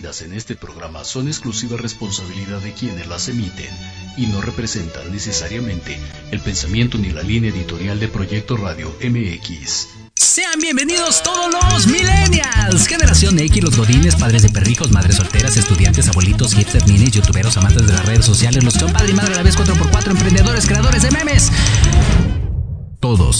vertidas en este programa son exclusiva responsabilidad de quienes las emiten y no representan necesariamente el pensamiento ni la línea editorial de Proyecto Radio MX. Sean bienvenidos todos los millennials, generación X, los godines, padres de perrijos, madres solteras, estudiantes, abuelitos, hipsters, minis, youtuberos, amantes de las redes sociales, los que son padre y madre a la vez 4x4, emprendedores, creadores de memes.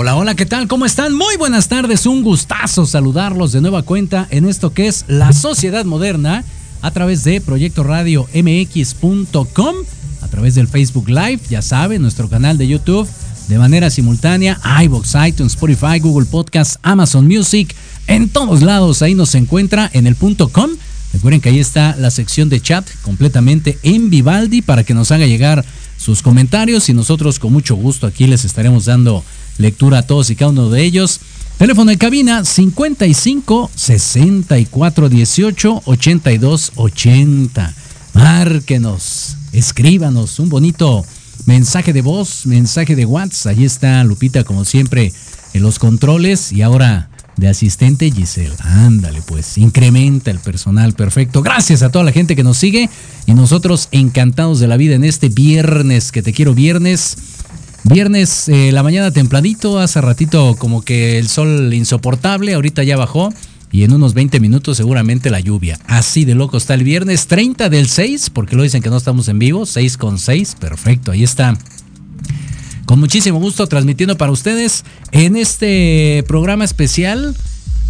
Hola, hola, ¿qué tal? ¿Cómo están? Muy buenas tardes, un gustazo saludarlos de nueva cuenta en esto que es La Sociedad Moderna a través de Proyecto Radio MX.com, a través del Facebook Live, ya saben, nuestro canal de YouTube de manera simultánea, iBox, iTunes, Spotify, Google Podcasts, Amazon Music, en todos lados ahí nos encuentra en el punto com. Recuerden que ahí está la sección de chat completamente en Vivaldi para que nos haga llegar sus comentarios y nosotros con mucho gusto aquí les estaremos dando lectura a todos y cada uno de ellos. Teléfono de cabina 55 64 18 82 80. Márquenos, escríbanos un bonito mensaje de voz, mensaje de WhatsApp. Allí está Lupita, como siempre, en los controles. Y ahora de asistente Giselle. Ándale, pues, incrementa el personal. Perfecto. Gracias a toda la gente que nos sigue. Y nosotros encantados de la vida en este viernes, que te quiero viernes. Viernes, eh, la mañana templadito, hace ratito como que el sol insoportable, ahorita ya bajó y en unos 20 minutos seguramente la lluvia. Así de loco está el viernes 30 del 6, porque lo dicen que no estamos en vivo, 6 con 6, perfecto, ahí está. Con muchísimo gusto transmitiendo para ustedes en este programa especial.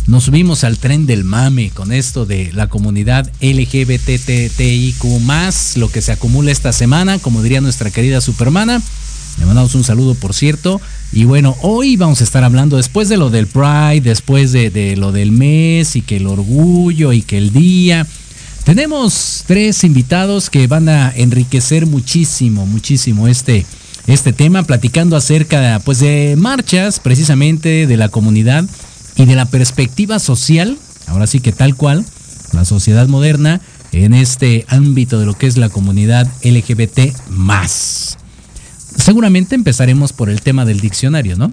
Nos subimos al tren del mame con esto de la comunidad LGBTTIQ, lo que se acumula esta semana, como diría nuestra querida Supermana. Le mandamos un saludo, por cierto. Y bueno, hoy vamos a estar hablando después de lo del Pride, después de, lo del mes y que el orgullo y que el día. Tenemos tres invitados que van a enriquecer muchísimo, muchísimo este, este tema, platicando acerca pues, de marchas precisamente de la comunidad y de la perspectiva social, ahora sí que tal cual, la sociedad moderna en este ámbito de lo que es la comunidad LGBT más. Seguramente empezaremos por el tema del diccionario, ¿no?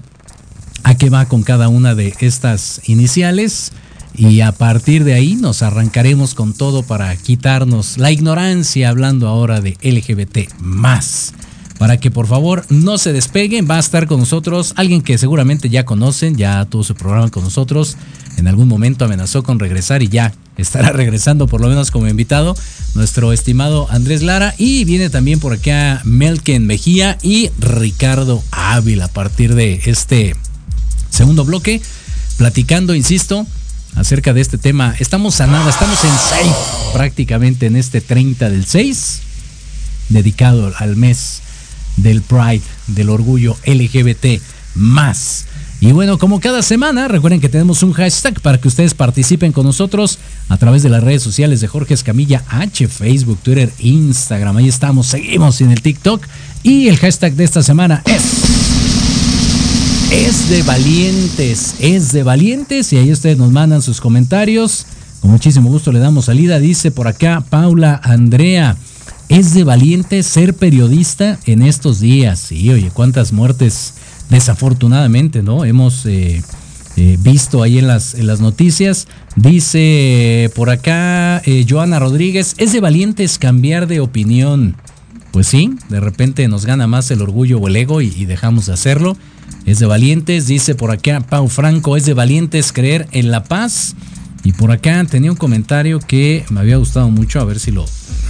¿A qué va con cada una de estas iniciales? Y a partir de ahí nos arrancaremos con todo para quitarnos la ignorancia hablando ahora de LGBT más. Para que por favor no se despeguen, va a estar con nosotros alguien que seguramente ya conocen, ya tuvo su programa con nosotros, en algún momento amenazó con regresar y ya estará regresando por lo menos como invitado nuestro estimado Andrés Lara y viene también por acá Melken Mejía y Ricardo Ávila a partir de este segundo bloque platicando, insisto, acerca de este tema. Estamos a estamos en 6 prácticamente en este 30 del 6 dedicado al mes del Pride, del orgullo LGBT más. Y bueno, como cada semana, recuerden que tenemos un hashtag para que ustedes participen con nosotros a través de las redes sociales de Jorge Escamilla H, Facebook, Twitter, Instagram. Ahí estamos, seguimos en el TikTok. Y el hashtag de esta semana es. Es de valientes, es de valientes. Y ahí ustedes nos mandan sus comentarios. Con muchísimo gusto le damos salida. Dice por acá Paula Andrea. Es de valiente ser periodista en estos días. Y oye, cuántas muertes desafortunadamente, ¿no? Hemos eh, eh, visto ahí en las, noticias. Dice por acá eh, Joana Rodríguez, es de valientes cambiar de opinión. Pues sí, de repente nos gana más el orgullo o el ego y, y dejamos de hacerlo. Es de valientes, dice por acá Pau Franco, es de valientes creer en la paz. Y por acá tenía un comentario que me había gustado mucho, a ver si lo,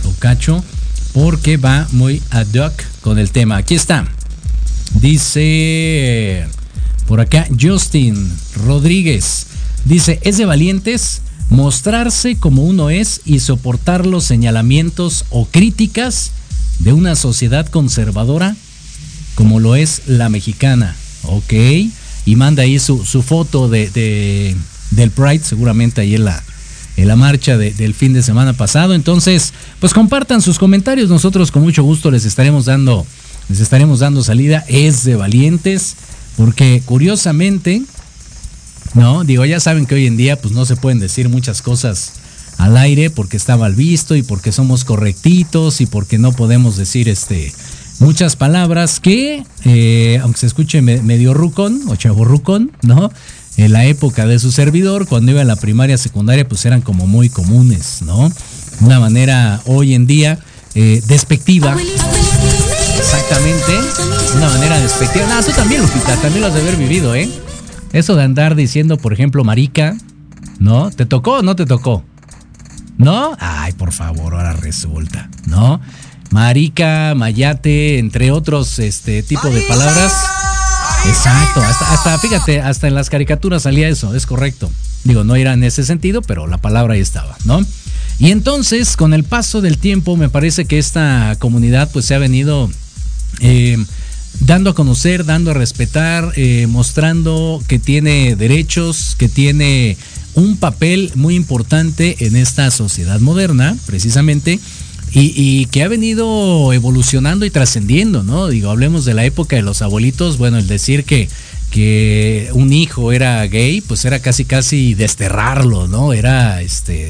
lo cacho, porque va muy ad hoc con el tema. Aquí está. Dice por acá Justin Rodríguez. Dice, es de valientes mostrarse como uno es y soportar los señalamientos o críticas de una sociedad conservadora como lo es la mexicana. Ok. y manda ahí su, su foto de, del Pride, seguramente ahí en la, en la marcha del fin de semana pasado. Entonces, pues compartan sus comentarios. Nosotros con mucho gusto les estaremos dando, les estaremos dando salida. Es de valientes, porque curiosamente, no, digo, ya saben que hoy en día, pues no se pueden decir muchas cosas al aire porque está mal visto y porque somos correctitos y porque no podemos decir este muchas palabras que, eh, aunque se escuche medio rucón o chavo rucón, ¿no? En la época de su servidor, cuando iba a la primaria, secundaria, pues eran como muy comunes, ¿no? Una manera hoy en día eh, despectiva. Exactamente, una manera despectiva. No, tú también, Lupita, también lo has de haber vivido, ¿eh? Eso de andar diciendo, por ejemplo, marica, ¿no? ¿Te tocó o no te tocó? ¿No? Ay, por favor, ahora resulta, ¿no? Marica, mayate, entre otros este tipo de palabras Exacto, hasta, fíjate, hasta en las caricaturas salía eso, es correcto. Digo, no era en ese sentido, pero la palabra ahí estaba, ¿no? Y entonces, con el paso del tiempo, me parece que esta comunidad pues se ha venido eh, dando a conocer, dando a respetar, eh, mostrando que tiene derechos, que tiene un papel muy importante en esta sociedad moderna, precisamente, y, que ha venido evolucionando y trascendiendo, ¿no? Digo, hablemos de la época de los abuelitos, bueno, el decir que, que un hijo era gay, pues era casi casi desterrarlo, ¿no? Era este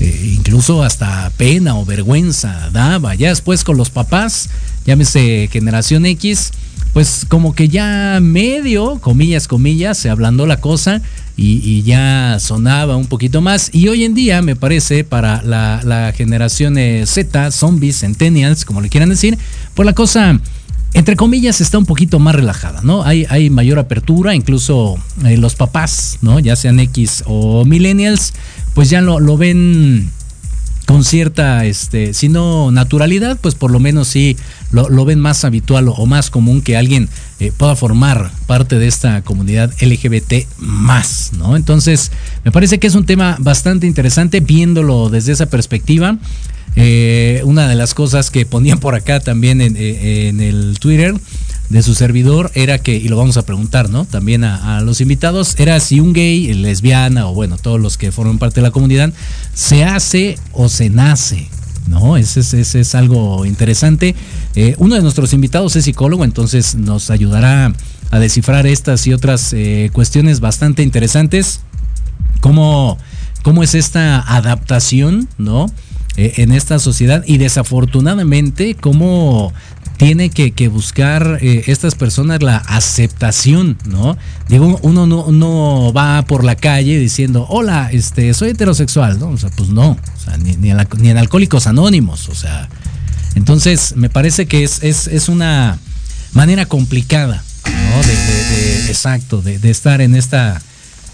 eh, incluso hasta pena o vergüenza daba. Ya después con los papás, llámese generación X, pues como que ya medio, comillas, comillas, se ablandó la cosa y, ya sonaba un poquito más. Y hoy en día, me parece, para la, generación eh, Z, zombies, centennials, como le quieran decir, pues la cosa, entre comillas, está un poquito más relajada, ¿no? Hay, hay mayor apertura, incluso eh, los papás, ¿no? Ya sean X o millennials, pues ya lo, lo ven con cierta, este, si no naturalidad, pues por lo menos sí lo, ven más habitual o, más común que alguien eh, pueda formar parte de esta comunidad LGBT más, ¿no? Entonces, me parece que es un tema bastante interesante viéndolo desde esa perspectiva. Eh, una de las cosas que ponían por acá también en, eh, en el Twitter de su servidor era que, y lo vamos a preguntar, ¿no? También a, los invitados, era si un gay, lesbiana o bueno, todos los que forman parte de la comunidad, se hace o se nace, ¿no? Ese, es algo interesante. Eh, uno de nuestros invitados es psicólogo, entonces nos ayudará a descifrar estas y otras eh, cuestiones bastante interesantes. ¿Cómo, ¿Cómo es esta adaptación, ¿no? Eh, en esta sociedad y desafortunadamente cómo tiene que, buscar eh, estas personas la aceptación, ¿no? Digo, uno no, va por la calle diciendo, hola, este, soy heterosexual, ¿no? O sea, pues no, o sea, ni, ni, en, Alcohólicos Anónimos, o sea. Entonces, me parece que es, es, una manera complicada, ¿no? Exacto, de, estar en esta,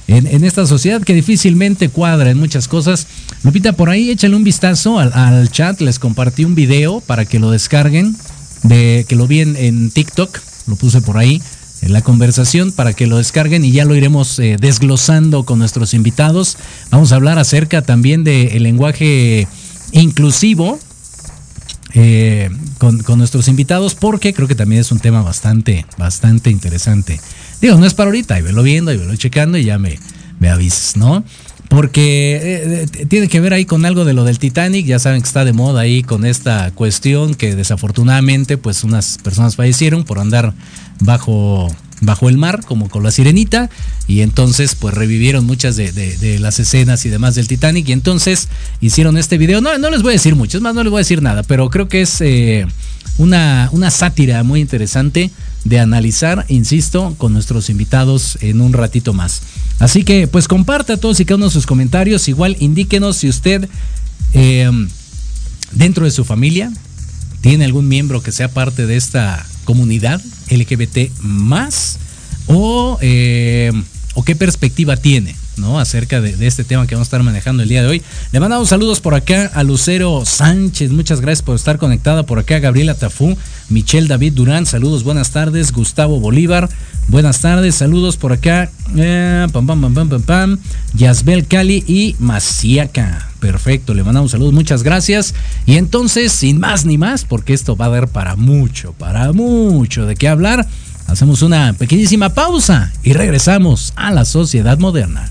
en, esta sociedad que difícilmente cuadra en muchas cosas. Lupita, por ahí échale un vistazo al, chat, les compartí un video para que lo descarguen de que lo vi en, TikTok, lo puse por ahí en la conversación para que lo descarguen y ya lo iremos eh, desglosando con nuestros invitados. Vamos a hablar acerca también del lenguaje inclusivo eh, con, nuestros invitados porque creo que también es un tema bastante, bastante interesante. Digo, no es para ahorita, y velo viendo, y velo checando y ya me, me avisas, ¿no? porque eh, eh, tiene que ver ahí con algo de lo del Titanic, ya saben que está de moda ahí con esta cuestión que desafortunadamente pues unas personas fallecieron por andar bajo bajo el mar, como con la sirenita, y entonces pues revivieron muchas de, las escenas y demás del Titanic, y entonces hicieron este video, no, no les voy a decir mucho, es más, no les voy a decir nada, pero creo que es eh, una, una sátira muy interesante de analizar, insisto, con nuestros invitados en un ratito más. Así que pues comparta todos y cada uno sus comentarios. Igual indíquenos si usted eh, dentro de su familia tiene algún miembro que sea parte de esta comunidad LGBT más o, eh, o qué perspectiva tiene. ¿no? Acerca de, este tema que vamos a estar manejando el día de hoy. Le mandamos saludos por acá a Lucero Sánchez, muchas gracias por estar conectada por acá, Gabriela Tafú, Michelle David Durán, saludos, buenas tardes, Gustavo Bolívar, buenas tardes, saludos por acá, eh, pam, pam, pam, pam, pam, pam, Yasbel Cali y Maciaca. Perfecto, le mandamos saludos, muchas gracias. Y entonces, sin más ni más, porque esto va a dar para mucho, para mucho de qué hablar. Hacemos una pequeñísima pausa y regresamos a la sociedad moderna.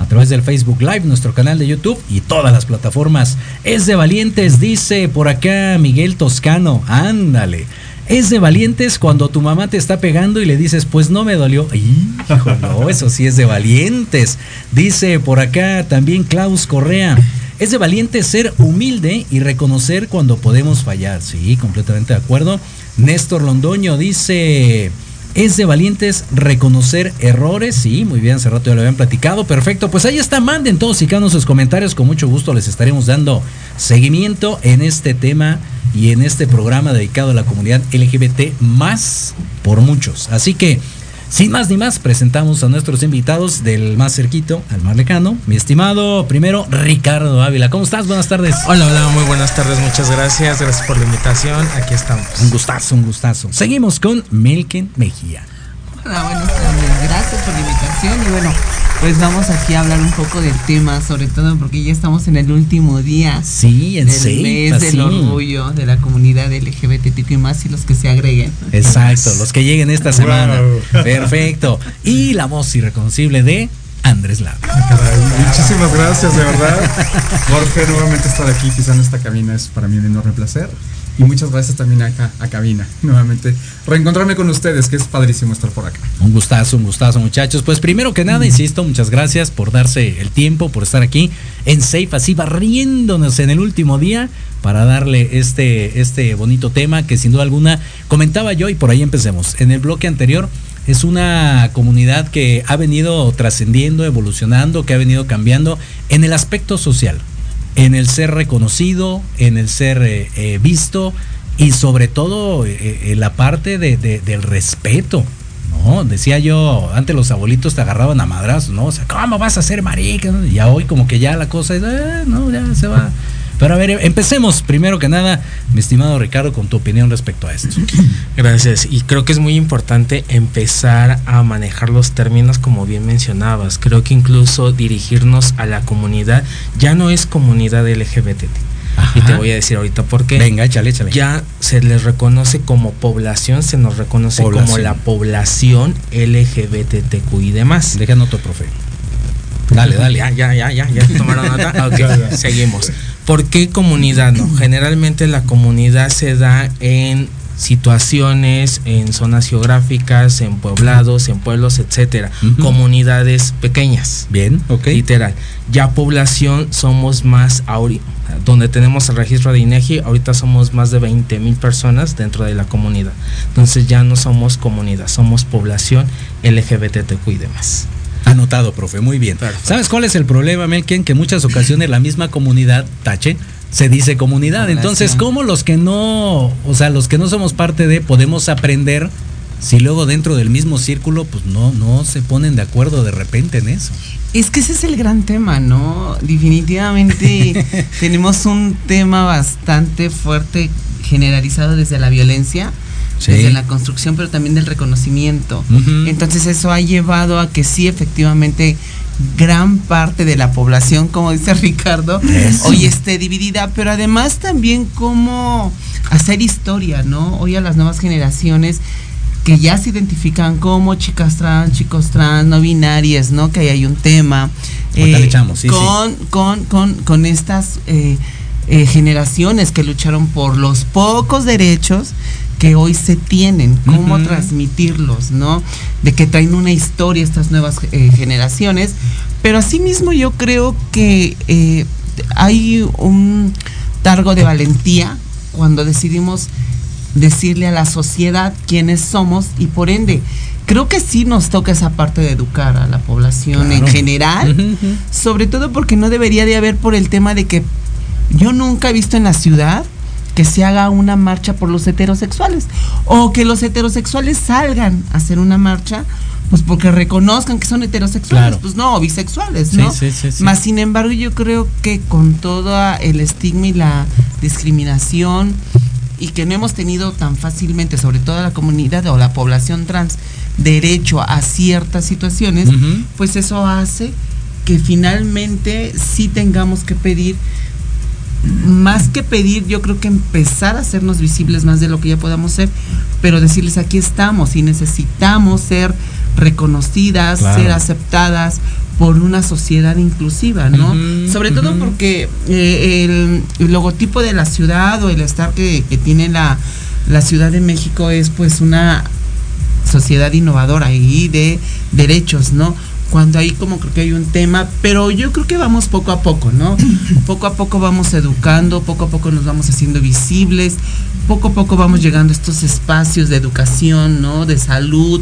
a través del Facebook Live, nuestro canal de YouTube y todas las plataformas. Es de valientes, dice por acá Miguel Toscano, ándale. Es de valientes cuando tu mamá te está pegando y le dices, pues no me dolió. Hijo, no, eso sí es de valientes. Dice por acá también Klaus Correa. Es de valientes ser humilde y reconocer cuando podemos fallar. Sí, completamente de acuerdo. Néstor Londoño dice, es de valientes reconocer errores. Sí, muy bien, hace rato ya lo habían platicado. Perfecto, pues ahí está, manden todos y cada uno sus comentarios. Con mucho gusto les estaremos dando seguimiento en este tema y en este programa dedicado a la comunidad LGBT más por muchos. Así que Sin más ni más, presentamos a nuestros invitados del más cerquito al más lejano. Mi estimado, primero, Ricardo Ávila. ¿Cómo estás? Buenas tardes. Hola, hola, muy buenas tardes. Muchas gracias. Gracias por la invitación. Aquí estamos. Un gustazo, un gustazo. Seguimos con Milken Mejía. Hola, buenas tardes. Gracias por la invitación. Y bueno, pues vamos aquí a hablar un poco del tema, sobre todo porque ya estamos en el último día sí, en del mes del orgullo de la comunidad LGBTQ y más y los que se agreguen. Exacto, los que lleguen esta semana. Perfecto. Y la voz irreconocible de Andrés Lara. Muchísimas gracias, de verdad. Jorge, nuevamente estar aquí pisando esta cabina es para mí un enorme placer. Y muchas gracias también acá a Cabina, nuevamente. Reencontrarme con ustedes, que es padrísimo estar por acá. Un gustazo, un gustazo, muchachos. Pues primero que nada, insisto, muchas gracias por darse el tiempo, por estar aquí en Safe, así barriéndonos en el último día para darle este, este bonito tema que sin duda alguna comentaba yo y por ahí empecemos. En el bloque anterior es una comunidad que ha venido trascendiendo, evolucionando, que ha venido cambiando en el aspecto social en el ser reconocido, en el ser eh, eh, visto y sobre todo eh, en la parte de, de, del respeto. Decía yo, antes los abuelitos te agarraban a madrazos, ¿no? O sea, ¿cómo vas a ser marica? Y ya hoy como que ya la cosa es, eh, no, ya se va. Pero a ver, empecemos primero que nada, mi estimado Ricardo, con tu opinión respecto a esto. Gracias. Y creo que es muy importante empezar a manejar los términos como bien mencionabas. Creo que incluso dirigirnos a la comunidad ya no es comunidad LGBT. Ajá. Y te voy a decir ahorita por qué. Venga, échale, échale. Ya se les reconoce como población, se nos reconoce población. como la población LGBTQ y demás. Deja nota, profe. Dale, dale. Ya, ya, ya, ya, ya tomaron nota. Ok, seguimos. ¿Por qué comunidad? No, generalmente la comunidad se da en situaciones, en zonas geográficas, en poblados, en pueblos, etcétera. Uh -huh. Comunidades pequeñas. Bien, ok. Literal. Ya población somos más donde tenemos el registro de INEGI, ahorita somos más de 20 mil personas dentro de la comunidad. Entonces ya no somos comunidad, somos población LGBTQ y demás. Anotado, profe, muy bien. Perfecto. ¿Sabes cuál es el problema, Melken? Que en muchas ocasiones la misma comunidad, tache, se dice comunidad. Población. Entonces, ¿cómo los que no, o sea, los que no somos parte de, podemos aprender si luego dentro del mismo círculo, pues no, no se ponen de acuerdo de repente en eso? Es que ese es el gran tema, ¿no? Definitivamente tenemos un tema bastante fuerte generalizado desde la violencia. Sí. desde la construcción, pero también del reconocimiento. Uh -huh. Entonces eso ha llevado a que sí, efectivamente, gran parte de la población, como dice Ricardo, eso. hoy esté dividida, pero además también cómo hacer historia, ¿no? Hoy a las nuevas generaciones que ya se identifican como chicas trans, chicos trans, no binarias, ¿no? Que ahí hay un tema. Eh, echamos, sí, con, sí. con, con, con estas eh, eh, generaciones que lucharon por los pocos derechos que hoy se tienen, cómo uh -huh. transmitirlos, ¿no? De que traen una historia estas nuevas eh, generaciones, pero asimismo yo creo que eh, hay un targo de valentía cuando decidimos decirle a la sociedad quiénes somos y por ende creo que sí nos toca esa parte de educar a la población claro. en general, uh -huh. sobre todo porque no debería de haber por el tema de que yo nunca he visto en la ciudad que se haga una marcha por los heterosexuales o que los heterosexuales salgan a hacer una marcha pues porque reconozcan que son heterosexuales, claro. pues no, bisexuales, ¿no? Sí, sí, sí, Más sin embargo, yo creo que con todo el estigma y la discriminación y que no hemos tenido tan fácilmente, sobre todo la comunidad o la población trans, derecho a ciertas situaciones, uh -huh. pues eso hace que finalmente sí tengamos que pedir más que pedir, yo creo que empezar a hacernos visibles más de lo que ya podamos ser, pero decirles aquí estamos y necesitamos ser reconocidas, claro. ser aceptadas por una sociedad inclusiva, ¿no? Uh -huh, Sobre todo uh -huh. porque eh, el, el, logotipo de la ciudad o el estar que, que tiene la, la Ciudad de México es pues una sociedad innovadora y de derechos, ¿no? Cuando ahí como creo que hay un tema, pero yo creo que vamos poco a poco, ¿no? Poco a poco vamos educando, poco a poco nos vamos haciendo visibles, poco a poco vamos llegando a estos espacios de educación, ¿no? De salud,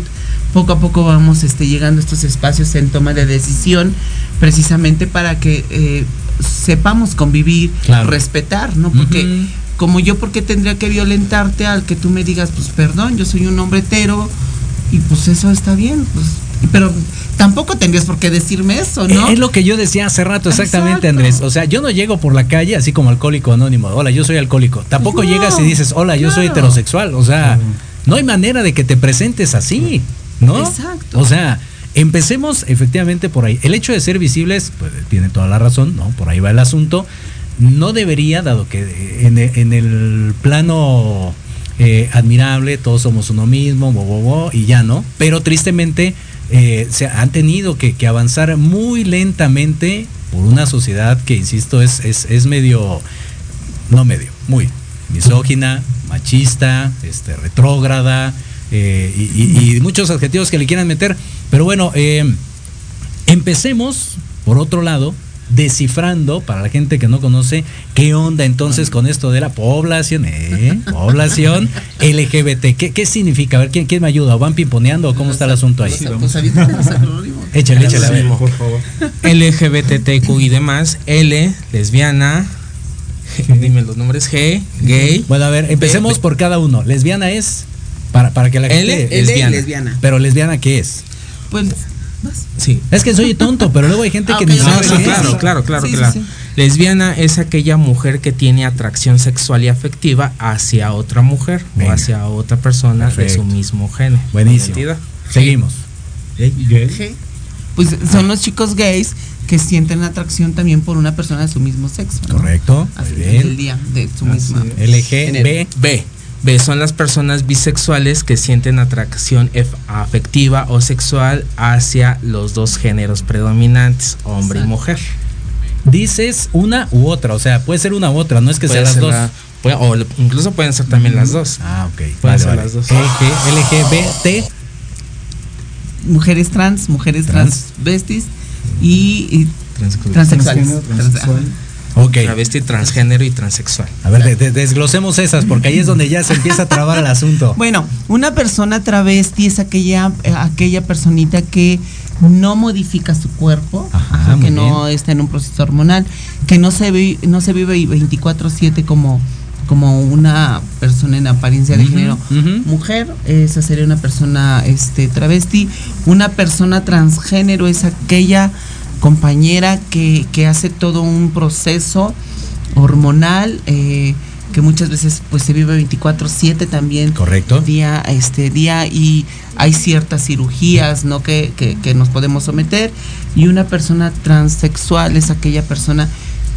poco a poco vamos este, llegando a estos espacios en toma de decisión, precisamente para que eh, sepamos convivir, claro. respetar, ¿no? Porque uh -huh. como yo, ¿por qué tendría que violentarte al que tú me digas, pues perdón, yo soy un hombre hetero, y pues eso está bien, pues, pero tampoco tendrías por qué decirme eso, ¿no? Eh, Es lo que yo decía hace rato, exactamente, Exacto. Andrés. O sea, yo no llego por la calle así como alcohólico anónimo. Hola, yo soy alcohólico. Tampoco No, llegas y dices, hola, yo soy heterosexual. O sea, no hay manera de que te presentes así, ¿no? Exacto. O sea, empecemos efectivamente por ahí. El hecho de ser visibles, pues tiene toda la razón, ¿no? Por ahí va el asunto. No debería, dado que en, e- en el plano eh, admirable, todos somos uno mismo, bo, bo, bo, y ya no. Pero tristemente eh, se han tenido que, avanzar muy lentamente por una sociedad que, insisto, es, es, es medio, no medio, muy misógina, machista, este, retrógrada, eh, y muchos adjetivos que le quieran meter. Pero bueno, eh, empecemos, por otro lado, descifrando para la gente que no conoce qué onda entonces con esto de la población, ¿eh? población LGBT. ¿Qué, qué significa? A ver, ¿quién, quién me ayuda? ¿O ¿Van pimponeando o cómo está el asunto ahí? Pues. Échale, échale. a ver. Por favor. LGBTQ y demás, L, lesbiana, G- dime los nombres, G, gay, Bueno, a ver, empecemos B- por cada uno. Lesbiana es para, para que la L, gente... L, lesbiana. lesbiana. Pero lesbiana, ¿qué es? Pues, vas. Sí. Es que soy tonto, pero luego hay gente Ah, que ok, ni ok, No, sabe sí, es. claro, claro, claro, Sí, claro. sí. Lesbiana es aquella mujer que tiene atracción sexual y afectiva hacia otra mujer Venga. o hacia otra persona de su mismo género. Buenísimo. Seguimos. G. Pues son los chicos gays que sienten atracción también por una persona de su mismo sexo. ¿no? Correcto. Al Muy final bien. del día, de su Así misma. LGB. B. Son las personas bisexuales que sienten atracción afectiva o sexual hacia los dos géneros predominantes, hombre y mujer. Dices una u otra, o sea, puede ser una u otra, no es que Puede sean las ser dos. la- puede- o incluso pueden ser también las dos. Ah, ok. Pueden ser las dos. LG, LGBT. Mujeres trans, mujeres Trans. transvestis y, y Transexual. transexuales. Transexual. Ok. Travesti, transgénero y transexual. A ver, de- de- desglosemos esas, porque ahí es donde ya se empieza a trabar el asunto. Bueno, una persona travesti es aquella, eh, aquella personita que no modifica su cuerpo, Ajá, ajá, muy que no está en un proceso hormonal, que no se vi- no se vive 24/7 como como una persona en apariencia de género mujer, esa sería una persona este travesti, una persona transgénero es aquella compañera que, que hace todo un proceso hormonal eh, que muchas veces pues se vive 24/7 también Correcto. día este día y hay ciertas cirugías no que, que, que nos podemos someter y una persona transexual es aquella persona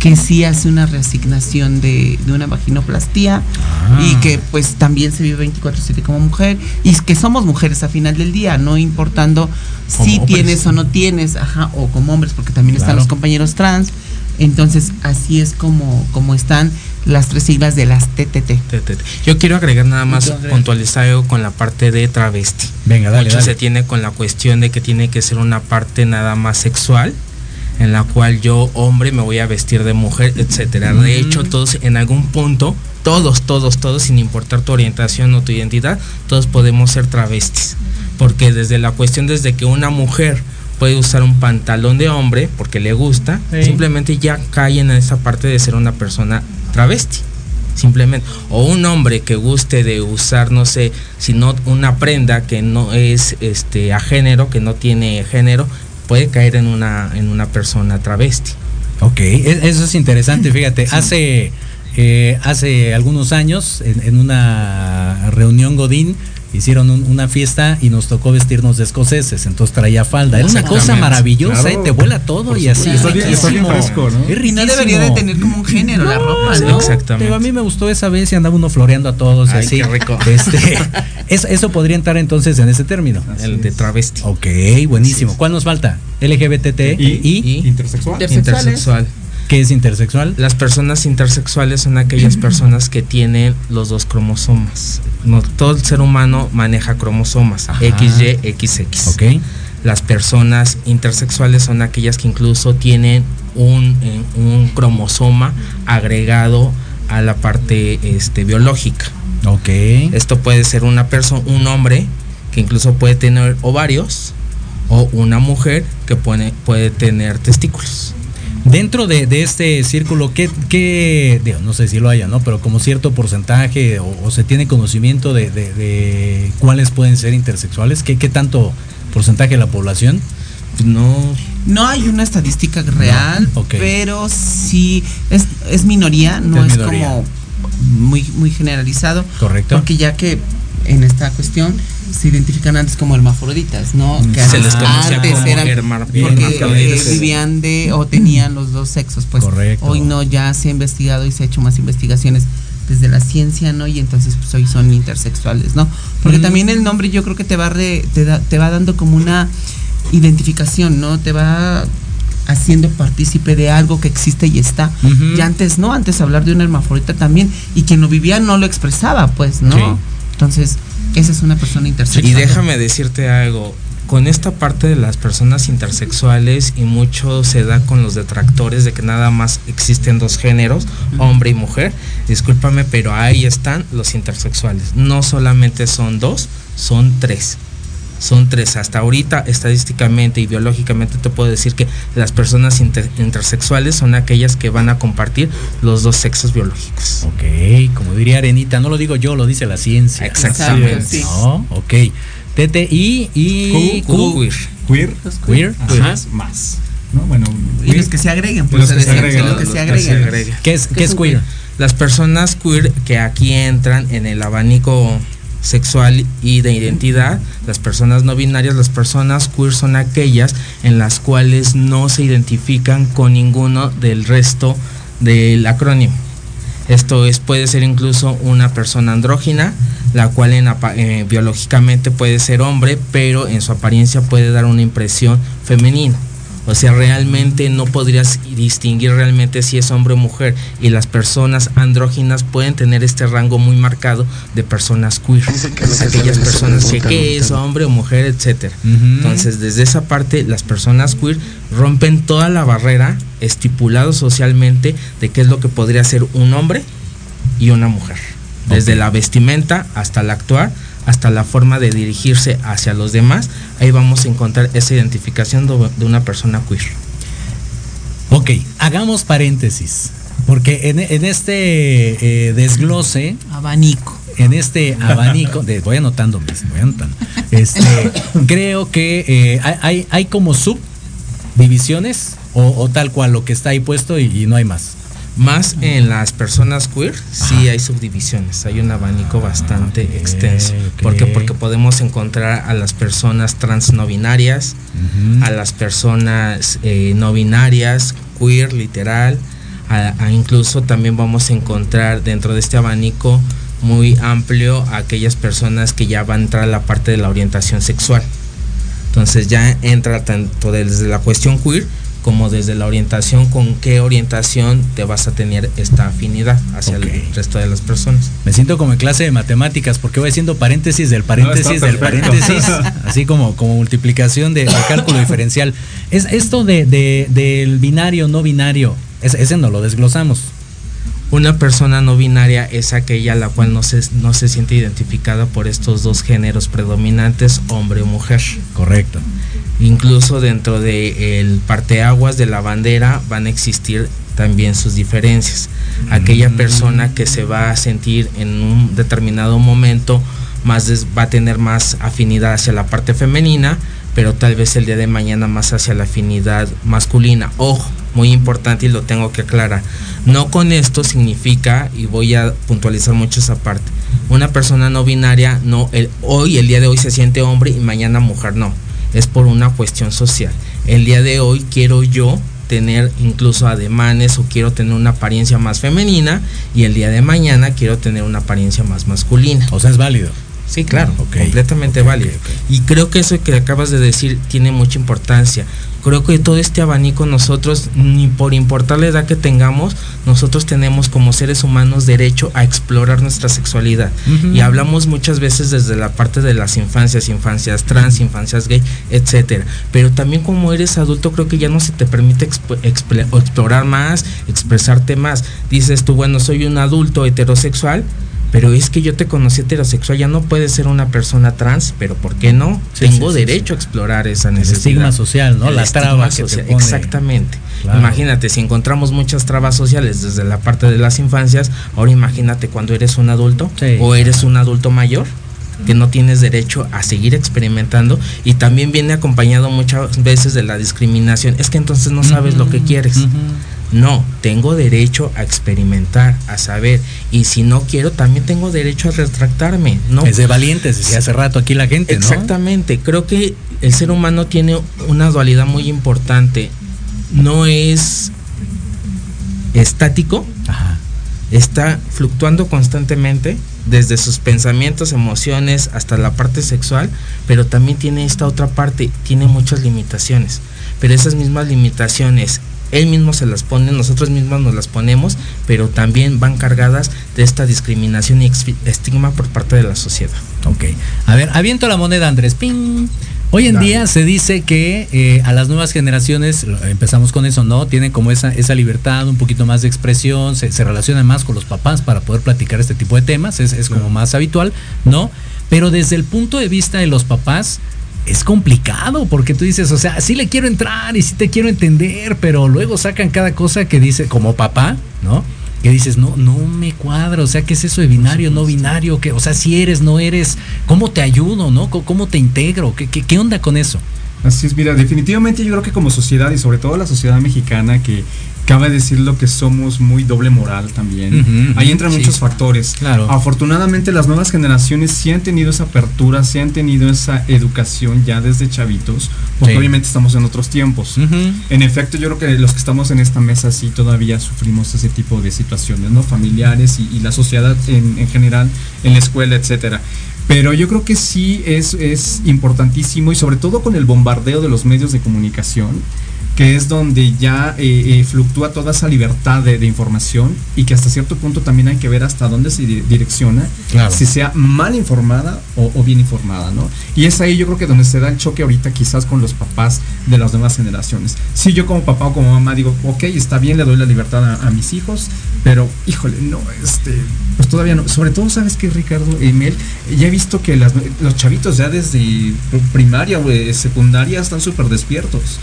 que sí hace una reasignación de, de una vaginoplastía Ah. y que pues también se vive 24/7 como mujer y que somos mujeres a final del día, no importando Como si hombres. tienes o no tienes, ajá, o como hombres, porque también están los compañeros trans. Entonces, así es como, como están las tres siglas de las TTT. Yo quiero agregar nada más Entonces- puntualizar algo con la parte de travesti. Venga, dale, Mucho dale. se tiene con la cuestión de que tiene que ser una parte nada más sexual en la cual yo hombre me voy a vestir de mujer, etcétera. De hecho, todos en algún punto, todos, todos, todos, sin importar tu orientación o tu identidad, todos podemos ser travestis, porque desde la cuestión desde que una mujer puede usar un pantalón de hombre porque le gusta, Sí. simplemente ya cae en esa parte de ser una persona travesti simplemente o un hombre que guste de usar no sé si no una prenda que no es este a género que no tiene género puede caer en una en una persona travesti. Ok, e- eso es interesante, fíjate, hace, eh, hace algunos años en, en una reunión Godín hicieron un- una fiesta y nos tocó vestirnos de escoceses, entonces traía falda. Era una cosa maravillosa, Claro. ¿eh? te vuela todo y así. Está bien- está bien riquísimo. fresco, ¿no? Es Y no debería de tener como un género la ropa, ¿no? exactamente. Pero a mí me gustó esa vez y andaba uno floreando a todos y Ay, así. qué rico. Este, eso, eso podría entrar entonces en ese término. Así el de es. travesti Ok, buenísimo. ¿Cuál nos falta? LGBTT Y- y, y- Intersexual. Inter- intersexual ¿qué es intersexual? las personas intersexuales son aquellas personas que tienen los dos cromosomas no todo el ser humano maneja cromosomas Ajá. XY XX Ok. Las personas intersexuales son aquellas que incluso tienen un, eh, un cromosoma agregado a la parte este, biológica. Ok. Esto puede ser una persona, un hombre que incluso puede tener ovarios o una mujer que puede, puede tener testículos. Dentro de, de este círculo, ¿qué, qué digo, no sé si lo haya, ¿no? Pero como cierto porcentaje o, o se tiene conocimiento de, de- de cuáles pueden ser intersexuales, ¿qué, qué tanto porcentaje de la población? No, No hay una estadística real, pero sí es, es minoría, no Es es, minoría. como muy, muy generalizado. Correcto. Porque ya que en esta cuestión se identifican antes como hermafroditas, ¿no? Que Se les antes como eran porque eh, vivían de o tenían los dos sexos, pues Correcto. hoy no ya se ha investigado y se ha hecho más investigaciones desde la ciencia, ¿no? Y entonces pues hoy son intersexuales, ¿no? Porque Mm. también el nombre yo creo que te va re- te, da- te va dando como una identificación, ¿no? Te va haciendo partícipe de algo que existe y está. Y antes no, antes hablar de una hermafrodita también y quien lo vivía no lo expresaba, pues, ¿no? Sí. Entonces, esa es una persona intersexual. Y déjame decirte algo. Con esta parte de las personas intersexuales y mucho se da con los detractores de que nada más existen dos géneros, hombre y mujer. Discúlpame, pero ahí están los intersexuales. No solamente son dos, son tres. Son tres. Hasta ahorita, estadísticamente y biológicamente, te puedo decir que las personas inter- intersexuales son aquellas que van a compartir los dos sexos biológicos. Ok, como diría Arenita, no lo digo yo, lo dice la ciencia. Exactamente. Sí. ¿No? Ok. TTI y Q- queer. Queer. Queer. Ajá. Ajá. Más. ¿No? Bueno, Y queer. los que se agreguen, pues los se que se decía, agreguen, los que los se que se agreguen. ¿Qué es, qué es queer? Las personas queer que aquí entran en el abanico sexual y de identidad, las personas no binarias, las personas queer son aquellas en las cuales no se identifican con ninguno del resto del acrónimo. Esto es, puede ser incluso una persona andrógina, la cual eh, biológicamente puede ser hombre, pero en su apariencia puede dar una impresión femenina. O sea, realmente no podrías distinguir realmente si es hombre o mujer. Y las personas andróginas pueden tener este rango muy marcado de personas queer. Que Aquellas personas que qué es hombre o mujer, etcétera. Entonces, desde esa parte, las personas queer rompen toda la barrera estipulado socialmente de qué es lo que podría ser un hombre y una mujer. Desde la vestimenta hasta el actuar, hasta la forma de dirigirse hacia los demás, ahí vamos a encontrar esa identificación de una persona queer. Ok, hagamos paréntesis. Porque en, en este eh, desglose, Abanico. en este abanico, de, voy anotando, voy anotando. Este, creo que eh, hay, hay, hay como subdivisiones o, o tal cual lo que está ahí puesto y, y no hay más. Más en las personas queer, sí hay subdivisiones, hay un abanico bastante Ok, extenso. ¿Por qué? Porque podemos encontrar a las personas trans no binarias, a las personas eh, no binarias, queer, literal, a, a incluso también vamos a encontrar dentro de este abanico muy amplio a aquellas personas que ya van a entrar a la parte de la orientación sexual. Entonces ya entra tanto desde la cuestión queer como desde la orientación con qué orientación te vas a tener esta afinidad hacia el resto de las personas. Me siento como en clase de matemáticas porque voy haciendo paréntesis del paréntesis No, del paréntesis, así como, como multiplicación de, de cálculo diferencial. Es esto de, de- del binario, no binario, es- ese no lo desglosamos. Una persona no binaria es aquella la cual no se, no se siente identificada por estos dos géneros predominantes, hombre o mujer. Correcto. Incluso dentro del parteaguas de la bandera van a existir también sus diferencias. Aquella Mm. persona que se va a sentir en un determinado momento más des- va a tener más afinidad hacia la parte femenina, pero tal vez el día de mañana más hacia la afinidad masculina. Ojo, muy importante y lo tengo que aclarar. No con esto significa, y voy a puntualizar mucho esa parte, una persona no binaria, no, el, hoy, el día de hoy se siente hombre y mañana mujer, no. Es por una cuestión social. El día de hoy quiero yo tener incluso ademanes o quiero tener una apariencia más femenina y el día de mañana quiero tener una apariencia más masculina. O sea, es válido. Sí, claro, completamente válido. Y creo que eso que acabas de decir tiene mucha importancia. Creo que todo este abanico nosotros, ni por importar la edad que tengamos, nosotros tenemos como seres humanos derecho a explorar nuestra sexualidad. Y hablamos muchas veces desde la parte de las infancias, infancias trans, infancias gay, etcétera. Pero también como eres adulto, creo que ya no se te permite exp- explorar más, expresarte más. Dices tú, bueno, soy un adulto heterosexual, pero es que yo te conocí heterosexual, ya no puedes ser una persona trans, pero ¿por qué no? Sí, Tengo sí, derecho sí. a explorar esa El necesidad. estigma social, ¿no? El La traba que te social, pone. Exactamente. Claro. Imagínate, si encontramos muchas trabas sociales desde la parte de las infancias, ahora imagínate cuando eres un adulto o eres un adulto mayor que no tienes derecho a seguir experimentando y también viene acompañado muchas veces de la discriminación. Es que entonces no sabes lo que quieres. Ujú. No, tengo derecho a experimentar, a saber. Y si no quiero, también tengo derecho a retractarme. No, Es de valientes, decía hace rato aquí la gente, ¿no? Exactamente, creo que el ser humano tiene una dualidad muy importante. No es estático, Ajá. está fluctuando constantemente desde sus pensamientos, emociones hasta la parte sexual, pero también tiene esta otra parte, tiene muchas limitaciones. Pero esas mismas limitaciones, él mismo se las pone, nosotros mismos nos las ponemos, pero también van cargadas de esta discriminación y estigma por parte de la sociedad. Ok. A ver, aviento la moneda, Andrés. ¡Ping! Hoy en día se dice que eh, a las nuevas generaciones, empezamos con eso, ¿no? Tienen como esa, esa libertad, un poquito más de expresión, se, se relacionan más con los papás para poder platicar este tipo de temas, es, es como más habitual, ¿no? Pero desde el punto de vista de los papás, es complicado porque tú dices, o sea, sí le quiero entrar y sí te quiero entender, pero luego sacan cada cosa que dice como papá, ¿no? Que dices, no, no me cuadra, o sea, ¿qué es eso de binario, no binario? que O sea, si eres, no eres, ¿cómo te ayudo, no? ¿Cómo, te integro? ¿Qué, qué, qué onda con eso? Así es, mira, definitivamente yo creo que como sociedad y sobre todo la sociedad mexicana que cabe decirlo que somos muy doble moral también. Ujú, ujú, Ahí entran sí. muchos factores. Claro. Afortunadamente las nuevas generaciones sí han tenido esa apertura, sí han tenido esa educación ya desde chavitos, porque Sí. obviamente estamos en otros tiempos. En efecto, yo creo que los que estamos en esta mesa sí todavía sufrimos ese tipo de situaciones, ¿no? Familiares y, y la sociedad en, en general, en la escuela, etcétera. Pero yo creo que sí es, es importantísimo y sobre todo con el bombardeo de los medios de comunicación, que es donde ya eh, eh, fluctúa toda esa libertad de, de información y que hasta cierto punto también hay que ver hasta dónde se di- direcciona, Claro. si sea mal informada o, o bien informada, ¿no? Y es ahí yo creo que donde se da el choque ahorita quizás con los papás de las nuevas generaciones. Si yo como papá o como mamá digo, ok, está bien, le doy la libertad a, a mis hijos, pero híjole, no, este, pues todavía no. Sobre todo, ¿sabes qué, Ricardo? Emel, ya he visto que las- los chavitos ya desde primaria o secundaria están súper despiertos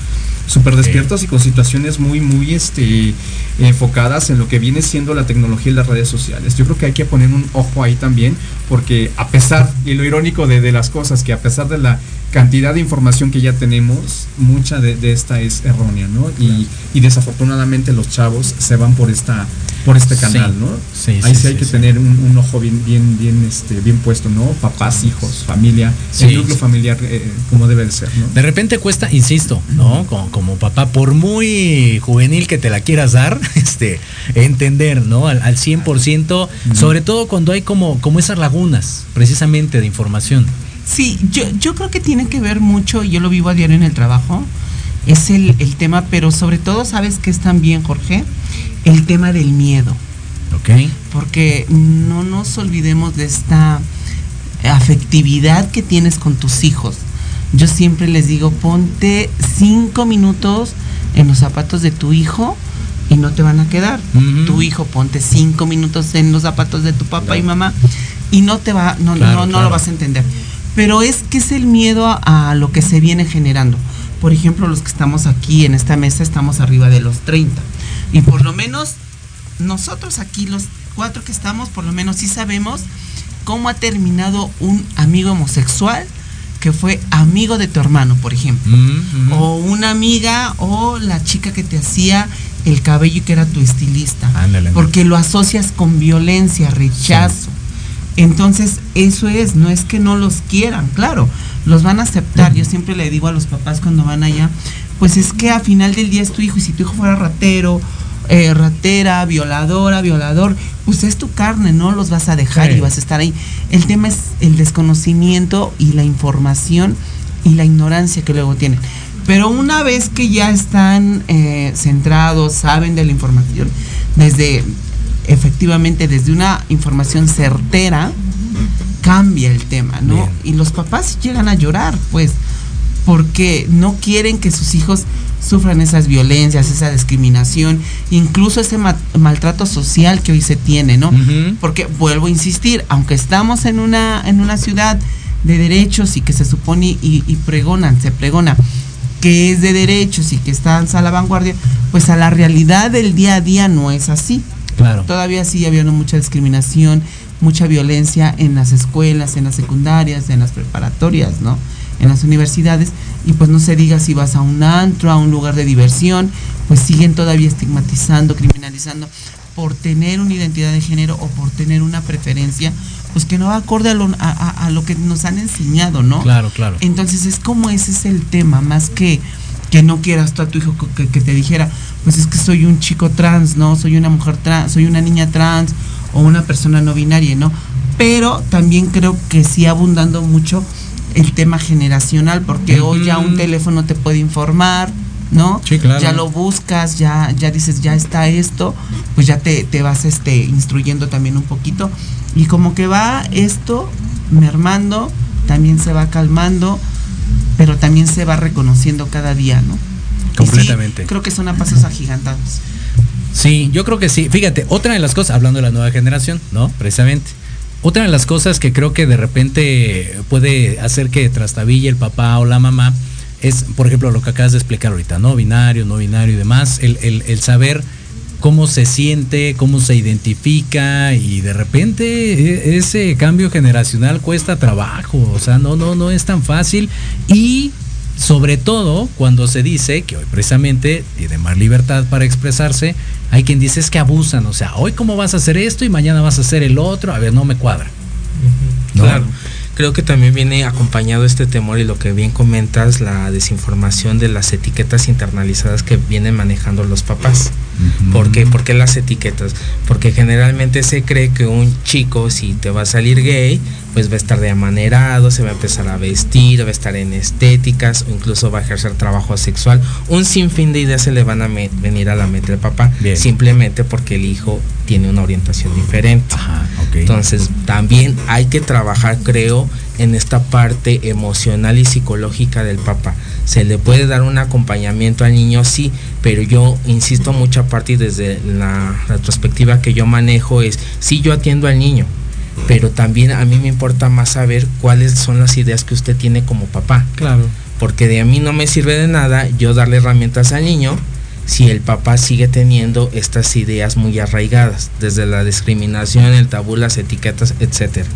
súper despiertos y con situaciones muy, muy este, enfocadas en lo que viene siendo la tecnología y las redes sociales. Yo creo que hay que poner un ojo ahí también, porque a pesar, y lo irónico de, de las cosas, que a pesar de la cantidad de información que ya tenemos, mucha de, de esta es errónea, ¿no? Y, y desafortunadamente los chavos se van por esta por este Sí. canal, ¿no? Sí, Ahí sí, sí, hay que tener un, un ojo bien, bien, bien, este, bien puesto, ¿no? Papás, hijos, familia, el núcleo familiar eh, como debe de ser, ¿no? De repente cuesta, insisto, ¿no? Como, como papá, por muy juvenil que te la quieras dar, este, entender, ¿no? Al, al 100%, sobre todo cuando hay como, como esas lagunas, precisamente, de información. Sí, yo, yo creo que tiene que ver mucho, y yo lo vivo a diario en el trabajo, es el, el tema, pero sobre todo, ¿sabes qué es también, Jorge? El tema del miedo, ¿Ok? porque no nos olvidemos de esta afectividad que tienes con tus hijos. Yo siempre les digo, ponte cinco minutos en los zapatos de tu hijo y no te van a quedar. Tu hijo ponte cinco minutos en los zapatos de tu papá y mamá y no te va, no, Claro, no, no claro. lo vas a entender. Pero es que es el miedo a, a lo que se viene generando. Por ejemplo, los que estamos aquí en esta mesa estamos arriba de los 30. Y por lo menos nosotros aquí, los cuatro que estamos, por lo menos sí sabemos cómo ha terminado un amigo homosexual que fue amigo de tu hermano, por ejemplo. Mm, mm. O una amiga o la chica que te hacía el cabello y que era tu estilista. Ándale, ándale. Porque lo asocias con violencia, rechazo. Entonces, eso es, no es que no los quieran, claro, los van a aceptar. Yo siempre le digo a los papás cuando van allá, pues es que a final del día es tu hijo y si tu hijo fuera ratero, eh, ratera, violadora, violador, pues es tu carne, no los vas a dejar Sí. y vas a estar ahí. El tema es el desconocimiento y la información y la ignorancia que luego tienen. Pero una vez que ya están eh, centrados, saben de la información, desde efectivamente desde una información certera, cambia el tema, ¿no? Bien. Y los papás llegan a llorar, pues, porque no quieren que sus hijos sufran esas violencias, esa discriminación, incluso ese maltrato social que hoy se tiene, ¿no? Porque vuelvo a insistir, aunque estamos en una, en una ciudad de derechos y que se supone y, y pregonan, se pregona que es de derechos y que están a la vanguardia, pues a la realidad del día a día no es así. Claro. Todavía sigue habiendo mucha discriminación, mucha violencia en las escuelas, en las secundarias, en las preparatorias, ¿no? En las universidades. Y pues no se diga si vas a un antro, a un lugar de diversión, pues siguen todavía estigmatizando, criminalizando por tener una identidad de género o por tener una preferencia, pues que no va acorde a lo, a, lo que nos han enseñado, ¿no? Claro, claro. Entonces es como ese es el tema, más que que no quieras tú a tu hijo que, que, te dijera, pues es que soy un chico trans, ¿no? Soy una mujer trans, soy una niña trans o una persona no binaria, ¿no? Pero también creo que sí abundando mucho el tema generacional, porque hoy ya un teléfono te puede informar, ¿no? Sí, claro. Ya lo buscas, ya, ya dices, ya está esto, pues ya te, te vas este, instruyendo también un poquito. Y como que va esto mermando, también se va calmando, pero también se va reconociendo cada día, ¿no? Completamente. creo que son a pasos agigantados. Sí, yo creo que sí. Fíjate, otra de las cosas, hablando de la nueva generación, ¿no? Precisamente. Otra de las cosas que creo que de repente puede hacer que trastabille el papá o la mamá es, por ejemplo, lo que acabas de explicar ahorita, ¿no? Binario, no binario y demás. El, el, el saber cómo se siente, cómo se identifica y de repente e, ese cambio generacional cuesta trabajo, o sea, no, no, no es tan fácil y sobre todo cuando se dice que hoy precisamente tiene más libertad para expresarse, hay quien dice es que abusan, o sea, hoy cómo vas a hacer esto y mañana vas a hacer el otro, a ver, no me cuadra. Claro. Creo que también viene acompañado este temor y lo que bien comentas, la desinformación de las etiquetas internalizadas que vienen manejando los papás. ¿Por qué? ¿Por qué las etiquetas? Porque generalmente se cree que un chico, si te va a salir gay, pues va a estar de amanerado, se va a empezar a vestir, va a estar en estéticas o incluso va a ejercer trabajo sexual. Un sinfín de ideas se le van a venir a la mente al papá, simplemente porque el hijo tiene una orientación diferente. Entonces, también hay que trabajar, creo, en esta parte emocional y psicológica del papá. Se le puede dar un acompañamiento al niño, sí, pero yo insisto mucha parte y desde la retrospectiva que yo manejo es, sí, yo atiendo al niño, pero también a mí me importa más saber cuáles son las ideas que usted tiene como papá. Claro. Porque de a mí no me sirve de nada yo darle herramientas al niño si el papá sigue teniendo estas ideas muy arraigadas, desde la discriminación, el tabú, las etiquetas, etcétera.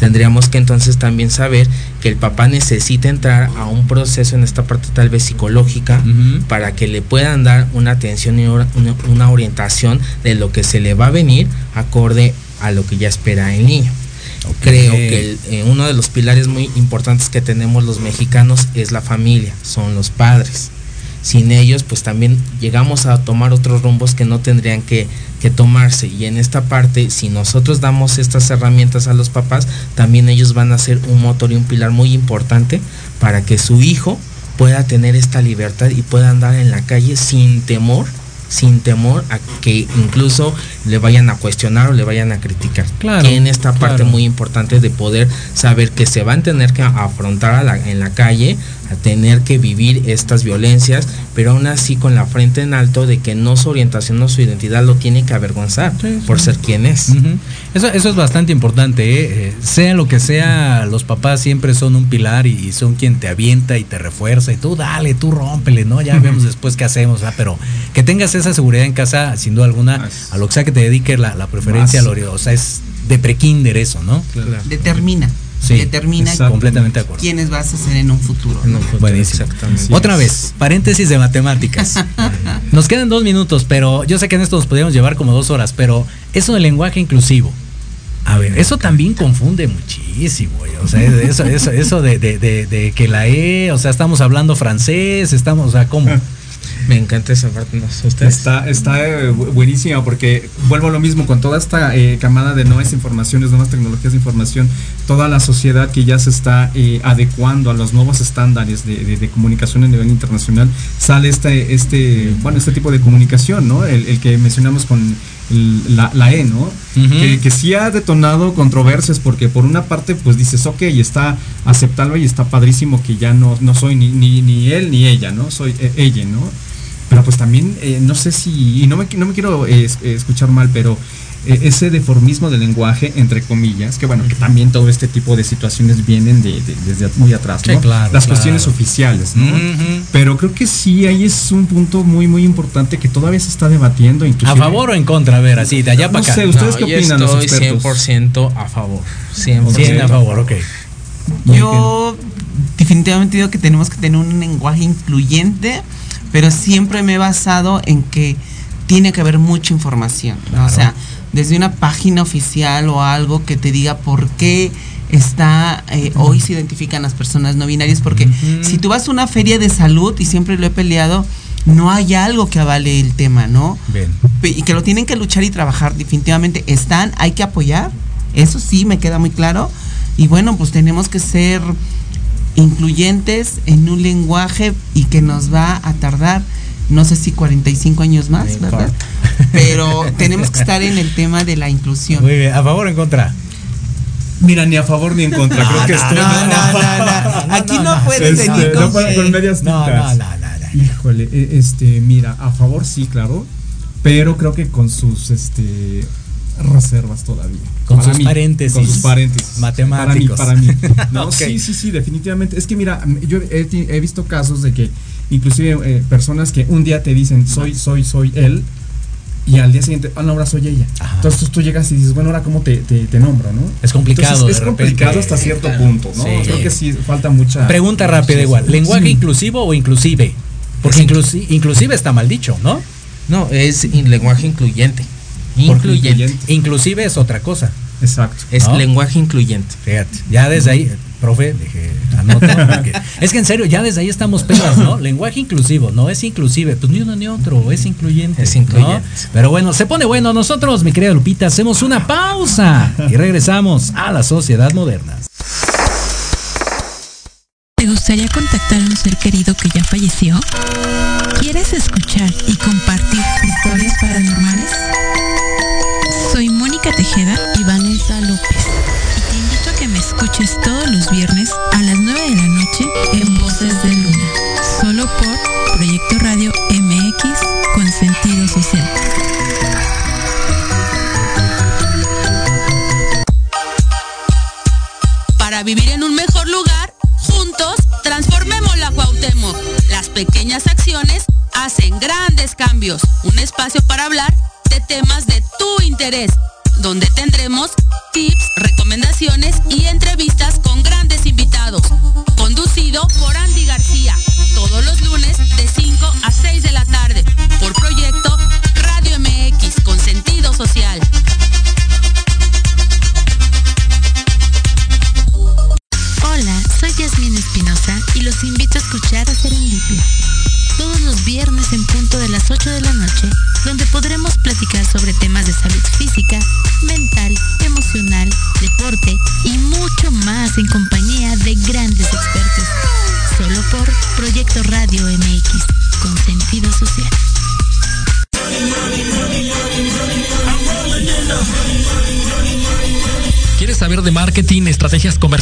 Tendríamos que entonces también saber que el papá necesita entrar a un proceso en esta parte tal vez psicológica para que le puedan dar una atención y una, orientación de lo que se le va a venir acorde a lo que ya espera el niño. Creo que eh, uno de los pilares muy importantes que tenemos los mexicanos es la familia, son los padres sin ellos pues también llegamos a tomar otros rumbos que no tendrían que, tomarse. Y en esta parte si nosotros damos estas herramientas a los papás también ellos van a ser un motor y un pilar muy importante para que su hijo pueda tener esta libertad y pueda andar en la calle sin temor sin temor a que incluso le vayan a cuestionar o le vayan a criticar. Claro. en esta parte muy importante de poder saber que se van a tener que afrontar en la calle, a tener que vivir estas violencias, pero aún así con la frente en alto de que no su orientación o su identidad lo tiene que avergonzar por ser quien es. eso, eso es bastante importante, ¿eh? Eh, sea lo que sea, los papás siempre son un pilar y, son quien te avienta y te refuerza y tú dale, tú rómpele, ¿no? Ya vemos después qué hacemos, pero que tengas esa seguridad en casa, sin duda alguna, a lo que sea que te dedique la, preferencia al o sea, es de prekinder eso, ¿no? Determina. Sí, determina completamente de acuerdo. quiénes vas a ser en un futuro. Otra vez, paréntesis de matemáticas. nos quedan dos minutos, pero yo sé que en esto nos podríamos llevar como dos horas, pero eso del lenguaje inclusivo. A ver, eso también confunde muchísimo, o sea, eso, eso, eso de, de, de, que la E, o sea, estamos hablando francés, estamos, o sea, ¿cómo? Me encanta esa parte, ¿no? Está, está eh, buenísima porque vuelvo a lo mismo con toda esta eh, camada de nuevas informaciones, nuevas tecnologías de información, toda la sociedad que ya se está eh, adecuando a los nuevos estándares de, comunicación a nivel internacional, sale este, este, bueno, este tipo de comunicación, ¿no? El, que mencionamos con la, la E, ¿no? que, que sí ha detonado controversias porque por una parte pues dices, ok, está aceptable y está padrísimo que ya no, no soy ni, ni, ni él ni ella, ¿no? Soy eh, ella, ¿no? Pero pues también, eh, no sé si, y no me, no me quiero eh, eh, escuchar mal, pero eh, ese deformismo del lenguaje, entre comillas, que bueno, que también todo este tipo de situaciones vienen de, de- desde muy atrás, Sí, ¿no? claro, Las claro. cuestiones oficiales, ¿no? Pero creo que sí, ahí es un punto muy, muy importante que todavía se está debatiendo. ¿A favor o en contra? A ver, así, de allá No para acá. sé, ¿Ustedes qué yo opinan, los expertos? 100% a favor. 100%. Sí, a favor, ok. Yo definitivamente digo que tenemos que tener un lenguaje incluyente, pero siempre me he basado en que tiene que haber mucha información. ¿no? O sea, desde una página oficial o algo que te diga por qué está eh, hoy se identifican las personas no binarias porque si tú vas a una feria de salud y siempre lo he peleado no hay algo que avale el tema no Bien. Y que lo tienen que luchar y trabajar definitivamente están hay que apoyar eso sí me queda muy claro y bueno pues tenemos que ser incluyentes en un lenguaje y que nos va a tardar no sé si 45 años más No verdad importa. pero tenemos que estar en el tema de la inclusión Muy bien, ¿a favor o en contra? Mira, ni a favor ni en contra. creo que estoy. no, no, no, no. Aquí no puedes Este, venir no con que- con medias No, no, tintas. no, no, no. Híjole, eh, este, mira, a favor sí, claro, pero creo que con sus este reservas todavía. Con Para sus mí, paréntesis Con sus paréntesis. matemáticos. Para mí, para mí. No, Ok. sí, sí, sí, definitivamente. Es que mira, yo he, visto casos de que inclusive eh, personas que un día te dicen soy, soy, soy él. Y al día siguiente, ah, no, ahora soy ella. Ajá. Entonces tú llegas y dices, bueno, ahora cómo te, te, te nombro, ¿no? Es complicado, Entonces, es de complicado repente. hasta cierto claro. punto, ¿no? Sí. Creo que sí, falta mucha. Pregunta rápida Sí, igual. ¿Lenguaje Sí. inclusivo o inclusive? Porque inclusive está mal dicho, ¿no? No, es lenguaje incluyente. Incluyente. incluyente. Inclusive es otra cosa. Exacto. Es ¿No? lenguaje incluyente. Fíjate, ya desde ahí, profe, deje, anoto. porque- es que en serio, ya desde ahí estamos pelas, ¿no? Lenguaje inclusivo, no es inclusive, pues ni uno ni otro, es incluyente. Es incluyente. ¿no? Pero bueno, se pone bueno. Nosotros, mi querida Lupita, hacemos una pausa y regresamos a la sociedad moderna. ¿Te gustaría contactar a un ser querido que ya falleció? ¿Quieres escuchar y compartir historias paranormales? Soy Mónica Tejeda y Vanessa López. Y te invito a que me escuches todos los viernes a las 9 de la noche en Voces cambios.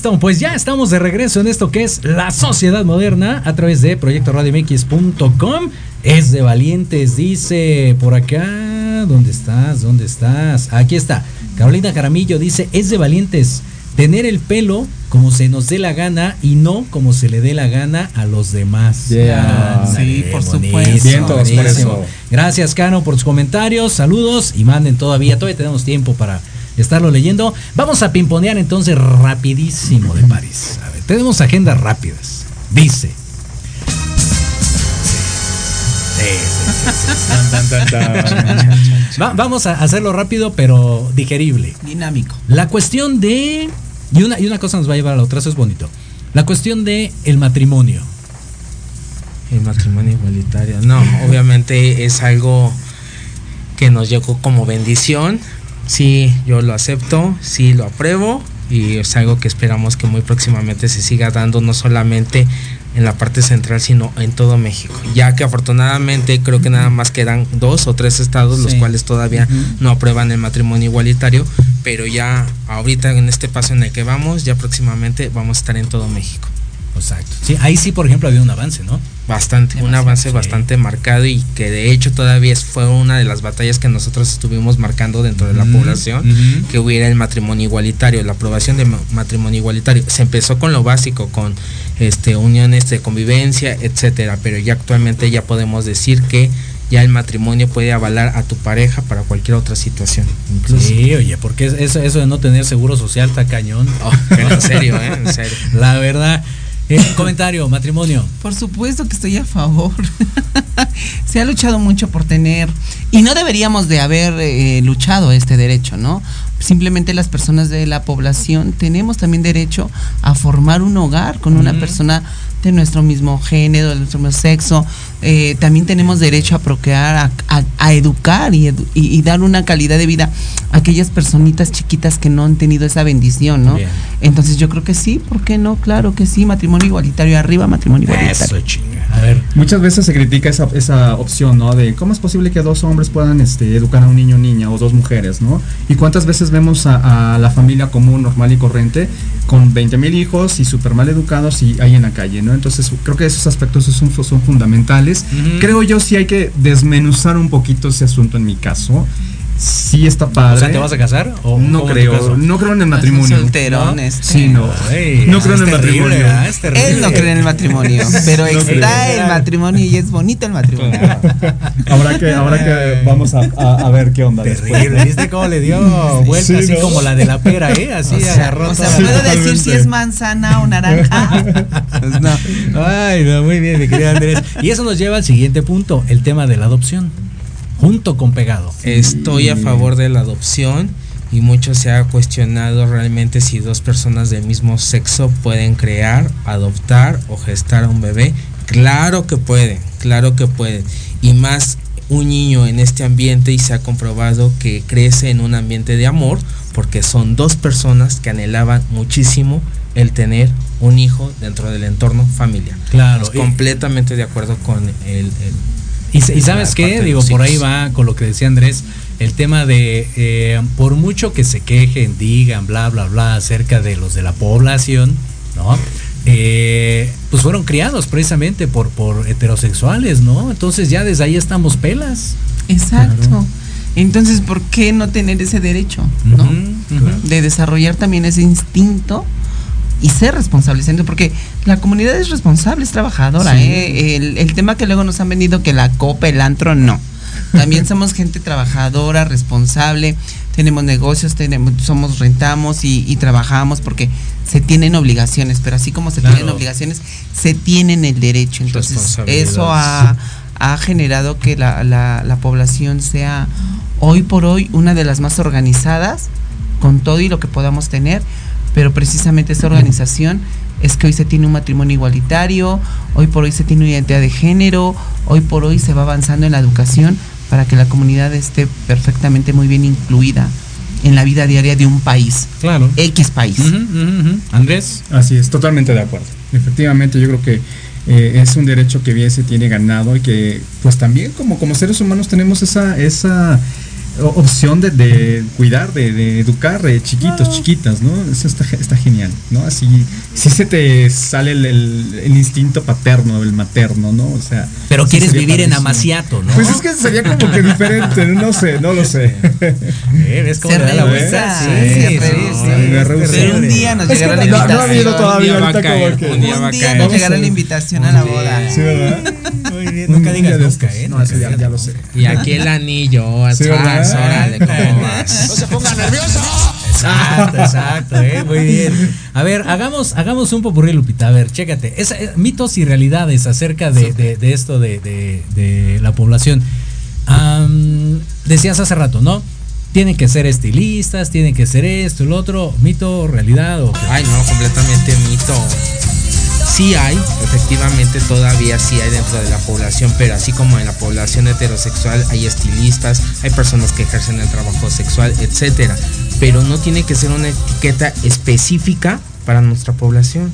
Listo, pues ya estamos de regreso en esto que es la sociedad moderna a través de proyectoradiomx.com Es de valientes, dice por acá. ¿Dónde estás? ¿Dónde estás? Aquí está. Carolina Jaramillo dice, es de valientes tener el pelo como se nos dé la gana y no como se le dé la gana a los demás. Yeah. Sí, por supuesto. Bien, todos por eso. Gracias, Cano, por tus comentarios. Saludos y manden todavía. Todavía tenemos tiempo para estarlo leyendo. Vamos a pimponear entonces rapidísimo de París. A ver, tenemos agendas rápidas. Dice. Va- vamos a hacerlo rápido, pero digerible. Dinámico. La cuestión de. Y una, y una cosa nos va a llevar a la otra, eso es bonito. La cuestión de el matrimonio. El matrimonio igualitario. No, obviamente es algo que nos llegó como bendición. Sí, yo lo acepto, sí lo apruebo y es algo que esperamos que muy próximamente se siga dando no solamente en la parte central, sino en todo México. Ya que afortunadamente creo que nada más quedan dos o tres estados los cuales todavía no aprueban el matrimonio igualitario, pero ya ahorita en este paso en el que vamos, ya próximamente vamos a estar en todo México. Exacto. Sí, ahí sí, por ejemplo, había un avance, ¿no? Bastante, un avance sí. bastante marcado y que de hecho todavía fue una de las batallas que nosotros estuvimos marcando dentro de la población, que hubiera el matrimonio igualitario, la aprobación ma- matrimonio igualitario. Se empezó con lo básico, con este uniones de convivencia, etcétera, pero ya actualmente ya podemos decir que ya el matrimonio puede avalar a tu pareja para cualquier otra situación, incluso. Sí, oye, porque es- eso, eso de no tener seguro social está cañón. Oh, pero en serio, ¿eh? En serio. La verdad. Eh, comentario, matrimonio. Por supuesto que estoy a favor. Se ha luchado mucho por tener, y no deberíamos de haber eh, luchado este derecho, ¿no? Simplemente las personas de la población tenemos también derecho a formar un hogar con una persona de nuestro mismo género, de nuestro mismo sexo. Eh, también tenemos derecho a procrear, a, a- a educar y, edu- y- y dar una calidad de vida a aquellas personitas chiquitas que no han tenido esa bendición, ¿no? Bien. Entonces yo creo que sí, ¿por qué no? Claro que sí, matrimonio igualitario, arriba matrimonio igualitario. Eso, chinga. A ver. Muchas veces se critica esa, esa opción, ¿no? De cómo es posible que dos hombres puedan este, educar a un niño o niña o dos mujeres, ¿no? Y cuántas veces vemos a, a la familia común, normal y corriente con 20 mil hijos y súper mal educados y ahí en la calle, ¿no? Entonces creo que esos aspectos son, son fundamentales. Creo yo sí hay que desmenuzar un poquito ese asunto en mi caso. Sí está padre. O sea, ¿te vas a casar? ¿O no creo, no creo en el matrimonio. Solterón, ¿no? este. Sí, no. Ay, no creo en es el terrible, matrimonio. ¿verdad? Es terrible. Él no cree en el matrimonio, pero No está creo. el matrimonio y es bonito el matrimonio. Habrá que, habrá que, vamos a, a- a ver qué onda. después, Terrible. ¿no? ¿Viste cómo le dio vuelta Sí, así ¿no? como la de la pera, eh? Así O sea, agarró o sea, ¿puedo la- decir si totalmente. es manzana o naranja? Pues no. Ay, no, muy bien, mi querido Andrés. Y eso nos lleva al siguiente punto, el tema de la adopción. Junto con pegado. Estoy a favor de la adopción y mucho se ha cuestionado realmente si dos personas del mismo sexo pueden crear, adoptar o gestar a un bebé. Claro que pueden, claro que pueden. Y más un niño en este ambiente y se ha comprobado que crece en un ambiente de amor porque son dos personas que anhelaban muchísimo el tener un hijo dentro del entorno familiar. Claro. Estamos completamente de acuerdo con el, el- Y, y sabes qué, digo, por ahí va con lo que decía Andrés, el tema de, eh, por mucho que se quejen, digan, bla, bla, bla, acerca de los de la población, ¿no? Eh, pues fueron criados precisamente por, por heterosexuales, ¿no? Entonces ya desde ahí estamos pelas. Exacto. Claro. Entonces, ¿por qué no tener ese derecho? ¿no? De desarrollar también ese instinto y ser responsable, siendo- porque la comunidad es responsable, es trabajadora. Sí. ¿eh? El, el tema que luego nos han vendido que la copa, el antro, no. También somos gente trabajadora, responsable, tenemos negocios, tenemos, somos, rentamos y, y trabajamos porque se tienen obligaciones, pero así como se Claro. tienen obligaciones, se tienen el derecho. Entonces, eso ha, ha generado que la, la- la población sea hoy por hoy una de las más organizadas, con todo y lo que podamos tener, pero precisamente esta organización es que hoy se tiene un matrimonio igualitario, hoy por hoy se tiene una identidad de género, hoy por hoy se va avanzando en la educación para que la comunidad esté perfectamente muy bien incluida en la vida diaria de un país, Claro. X país. Andrés. Así es, totalmente de acuerdo. Efectivamente, yo creo que eh, es un derecho que bien se tiene ganado y que pues también como, como seres humanos tenemos esa, esa opción de, de cuidar, de, de educar eh, chiquitos, chiquitas, ¿no? Eso está, ge- está genial, ¿no? Así, sí se te sale el, el- el instinto paterno, el materno, ¿no? O sea. Pero sí quieres vivir en. Amaciato, ¿no? Pues es que sería como que diferente, no sé, no lo sé. Eh, ¿Ves cómo Se da la vuelta? Sí, sí, rehúsa. Pero un día nos llegará la no- no ha invitación. habido todavía ahorita como caer, que- un día nos llegará la invitación a la boda. Sí, ¿verdad? Bien, nunca Un digas nunca, estos. ¿eh? No, eso ya, ya lo sé. Y aquí el anillo, Sí, órale, ¿cómo vas? No se ponga nervioso. Exacto, exacto, eh, muy bien. A ver, hagamos, hagamos un popurrí, Lupita. A ver, chécate. Es, eh, mitos y realidades acerca de, de- de esto de, de- la población. Decías hace rato, ¿no? Tienen que ser estilistas, tienen que ser esto, el otro, mito, realidad o? Ay, no, completamente mito. Sí hay, efectivamente todavía sí hay dentro de la población, pero así como en la población heterosexual hay estilistas, hay personas que ejercen el trabajo sexual, etcétera. Pero no tiene que ser una etiqueta específica para nuestra población.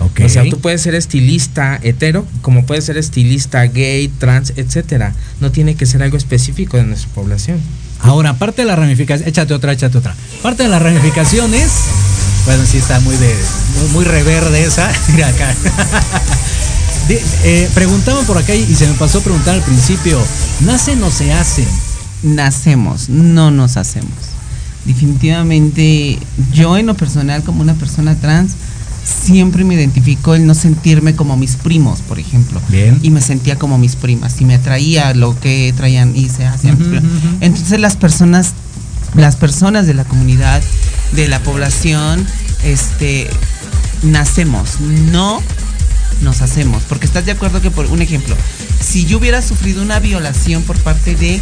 Ok. O sea, tú puedes ser estilista hetero, como puedes ser estilista gay, trans, etcétera. No tiene que ser algo específico de nuestra población. Ahora, parte de la ramificación, échate otra, échate otra. Parte de las ramificaciones, bueno, sí está muy de muy, muy reverde esa. Mira acá. Eh, preguntaban por acá y se me pasó a preguntar al principio, ¿nacen o se hacen? Nacemos, no nos hacemos. Definitivamente, yo en lo personal, como una persona trans, siempre me identificó el no sentirme como mis primos, por ejemplo. Bien. Y me sentía como mis primas. Y me atraía lo que traían y se hacían. primas. ujú. Entonces las personas, las personas de la comunidad, de la población, este, nacemos, no nos hacemos. Porque estás de acuerdo que, por un ejemplo, si yo hubiera sufrido una violación por parte de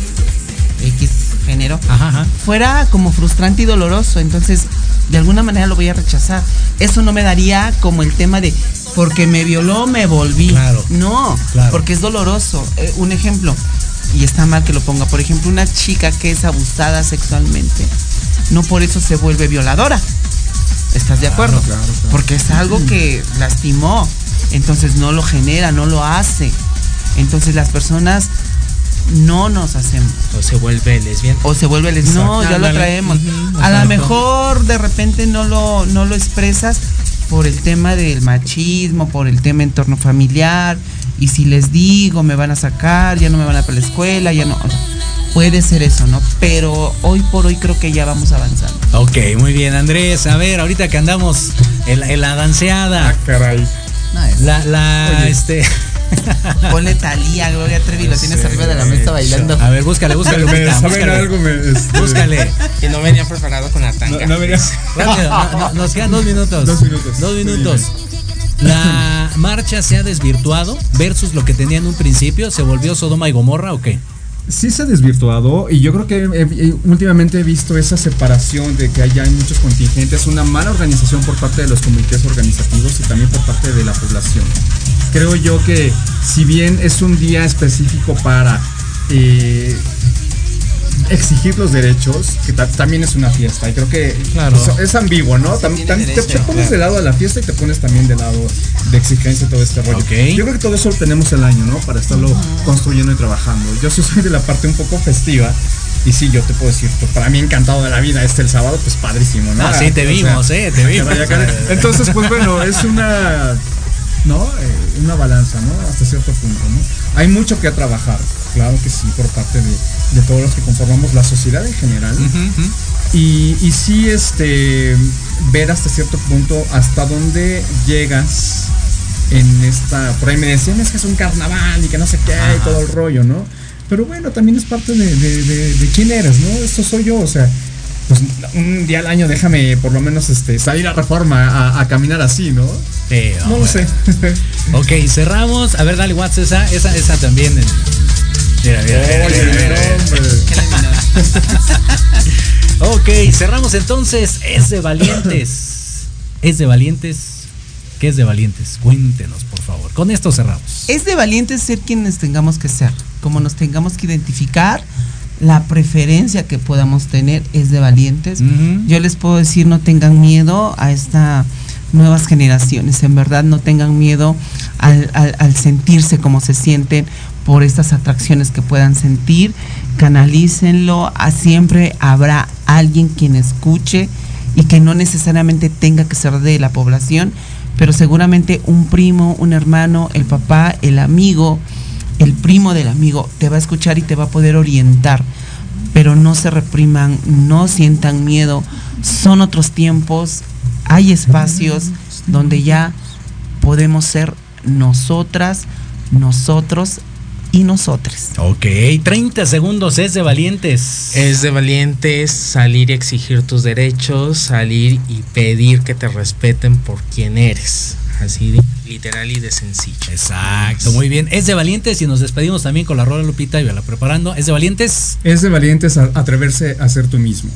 X género, Ajá, ajá. fuera como frustrante y doloroso. Entonces, de alguna manera lo voy a rechazar. Eso no me daría como el tema de porque me violó, me volví. Claro. No, Claro. porque es doloroso. Eh, un ejemplo, y está mal que lo ponga, por ejemplo, una chica que es abusada sexualmente, no por eso se vuelve violadora. ¿Estás de acuerdo? claro, claro. Porque es algo que lastimó. Entonces no lo genera, no lo hace. Entonces las personas no nos hacemos O se vuelve lesbiana. o se vuelve les no ya lo traemos a lo mejor de repente no lo no lo expresas por el tema del machismo por el tema entorno familiar y si les digo me van a sacar ya no me van a para la escuela ya no o sea, puede ser eso no pero hoy por hoy creo que ya vamos avanzando Ok, muy bien, Andrés. A ver, ahorita que andamos en, la- en la danceada, Ah, caray. la, la, Oye. este. ponle Talía Gloria Trevi lo tienes arriba de la mesa bailando A ver, búscale, búscale. Me- Lupita, ¿Saben búscale. algo? Me, este, Búscale. Y no venía preparado con la tanga. No, no venía- Rápido, no, no, nos quedan dos minutos. Dos minutos. Dos minutos. La marcha se ha desvirtuado versus lo que tenía en un principio. ¿Se volvió Sodoma y Gomorra o qué? Sí se ha desvirtuado y yo creo que últimamente he visto esa separación de que haya muchos contingentes, una mala organización por parte de los comités organizativos y también por parte de la población. Creo yo que si bien es un día específico para eh, exigir los derechos, que ta- también es una fiesta y creo que Claro. es, es ambiguo, ¿no? Tam- tam- te, derecho, te pones claro. de lado de la fiesta y te pones también de lado de exigencia y todo este rollo. Ok. Yo creo que todo eso lo tenemos el año, ¿no? Para estarlo construyendo y trabajando. Yo sí soy de la parte un poco festiva. Y sí, yo te puedo decir, pues para mí encantado de la vida este el sábado, pues padrísimo, ¿no? Ah, sí, te O sea, vimos, eh, te vimos. Entonces, pues bueno, es una, ¿no? Eh, una balanza, ¿no? Hasta cierto punto, ¿no? Hay mucho que trabajar, claro que sí, por parte de, de todos los que conformamos la sociedad en general. Y, y sí, este, ver hasta cierto punto hasta dónde llegas en esta. Por ahí me decían, es que es un carnaval y que no sé qué, y todo el rollo, ¿no? Pero bueno, también es parte de, de- de- de quién eres, ¿no? Esto soy yo, o sea. Pues un día al año déjame por lo menos este, salir a reforma a, a caminar así, ¿no? Sí, No lo sé. Ok, cerramos. A ver, dale, WhatsApp, esa, esa, esa también. Mira, mira, mira, Oye, mira, mira. Ok, cerramos entonces. Es de valientes. Es de valientes. ¿Qué es de valientes? Cuéntenos, por favor. Con esto cerramos. es de valientes ser quienes tengamos que ser, como nos tengamos que identificar, la preferencia que podamos tener es de valientes. Yo les puedo decir, no tengan miedo a estas nuevas generaciones, en verdad no tengan miedo al, al- al sentirse como se sienten, por estas atracciones que puedan sentir, canalícenlo, a siempre habrá alguien quien escuche y que no necesariamente tenga que ser de la población, pero seguramente un primo, un hermano, el papá, el amigo, el primo del amigo te va a escuchar y te va a poder orientar, pero no se repriman, no sientan miedo, son otros tiempos, hay espacios donde ya podemos ser nosotras, nosotros y nosotros. Ok, 30 segundos es de valientes. Es de valientes salir y exigir tus derechos, salir y pedir que te respeten por quien eres. Así de literal y de sencillo. Exacto, muy bien. Es de valientes y nos despedimos también con la rola Lupita y la preparando. ¿Es de valientes? Es de valientes a- atreverse a ser tú mismo.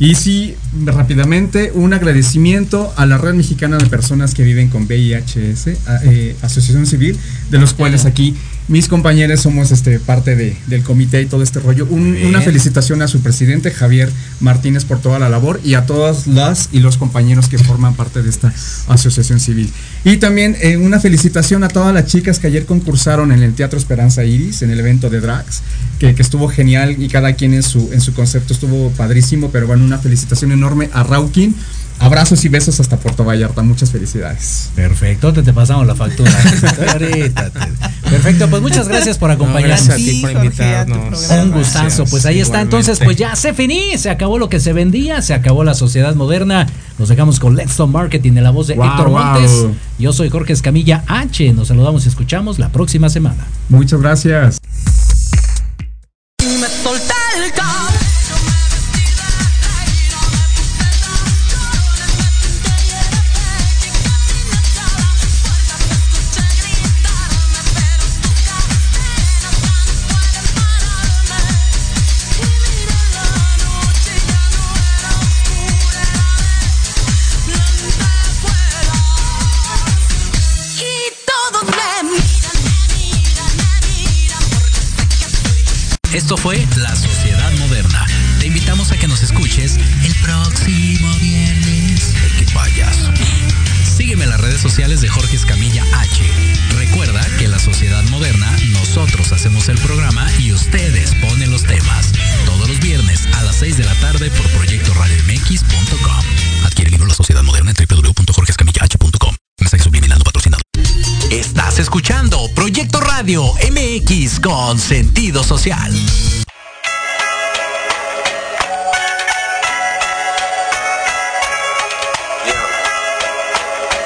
Y sí, rápidamente, un agradecimiento a la Red Mexicana de Personas que Viven con VIHS, a- eh, Asociación Civil, de los cuales aquí mis compañeros somos este, parte de- del comité y todo este rollo. Un- una felicitación a su presidente, Javier Martínez, por toda la labor y a todas las y los compañeros que forman parte de esta asociación civil. Y también eh, una felicitación a todas las chicas que ayer concursaron en el Teatro Esperanza Iris, en el evento de Drags, que, que estuvo genial y cada quien en su, en su concepto estuvo padrísimo, pero bueno, una felicitación enorme a Raukin. Abrazos y besos hasta Puerto Vallarta. Muchas felicidades. Perfecto, te, te pasamos la factura. Ahorita te- Perfecto, pues muchas gracias por acompañarnos. gracias a ti por invitarnos. Un gustazo, pues ahí está. Entonces, pues ya se finí, se acabó lo que se vendía, se acabó la sociedad moderna. Nos dejamos con Let's Talk Marketing de la voz de Wow, Héctor wow. Montes. Yo soy Jorge Escamilla H. Nos saludamos y escuchamos la próxima semana. Muchas gracias. Social.